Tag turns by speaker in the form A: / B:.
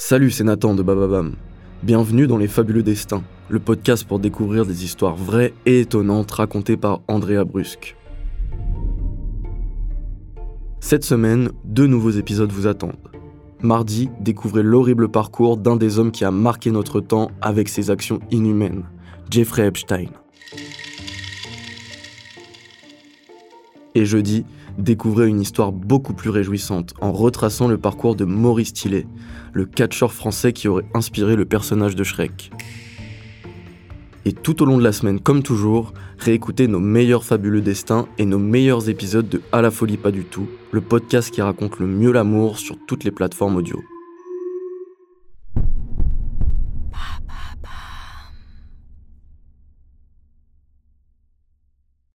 A: Salut, c'est Nathan de Bababam. Bienvenue dans Les Fabuleux Destins, le podcast pour découvrir des histoires vraies et étonnantes racontées par Andrea Brusque. Cette semaine, deux nouveaux épisodes vous attendent. Mardi, découvrez l'horrible parcours d'un des hommes qui a marqué notre temps avec ses actions inhumaines, Jeffrey Epstein. Et jeudi, découvrez une histoire beaucoup plus réjouissante en retraçant le parcours de Maurice Tillet, le catcheur français qui aurait inspiré le personnage de Shrek. Et tout au long de la semaine, comme toujours, réécoutez nos meilleurs fabuleux destins et nos meilleurs épisodes de À la folie pas du tout, le podcast qui raconte le mieux l'amour sur toutes les plateformes audio.